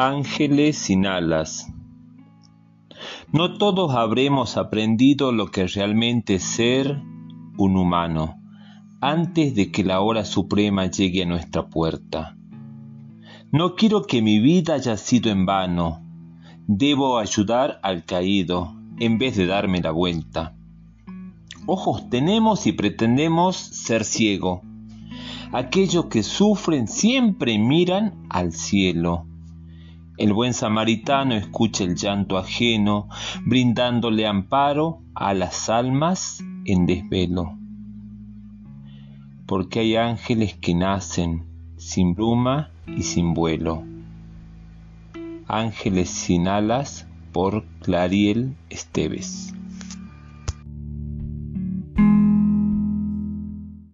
Ángeles sin alas. No todos habremos aprendido lo que realmente es ser un humano antes de que la hora suprema llegue a nuestra puerta. No quiero que mi vida haya sido en vano. Debo ayudar al caído en vez de darme la vuelta. Ojos tenemos y pretendemos ser ciego. Aquellos que sufren siempre miran al cielo el buen samaritano escucha el llanto ajeno, brindándole amparo a las almas en desvelo. Porque hay ángeles que nacen sin bruma y sin vuelo. Ángeles sin alas por Clariel Esteves.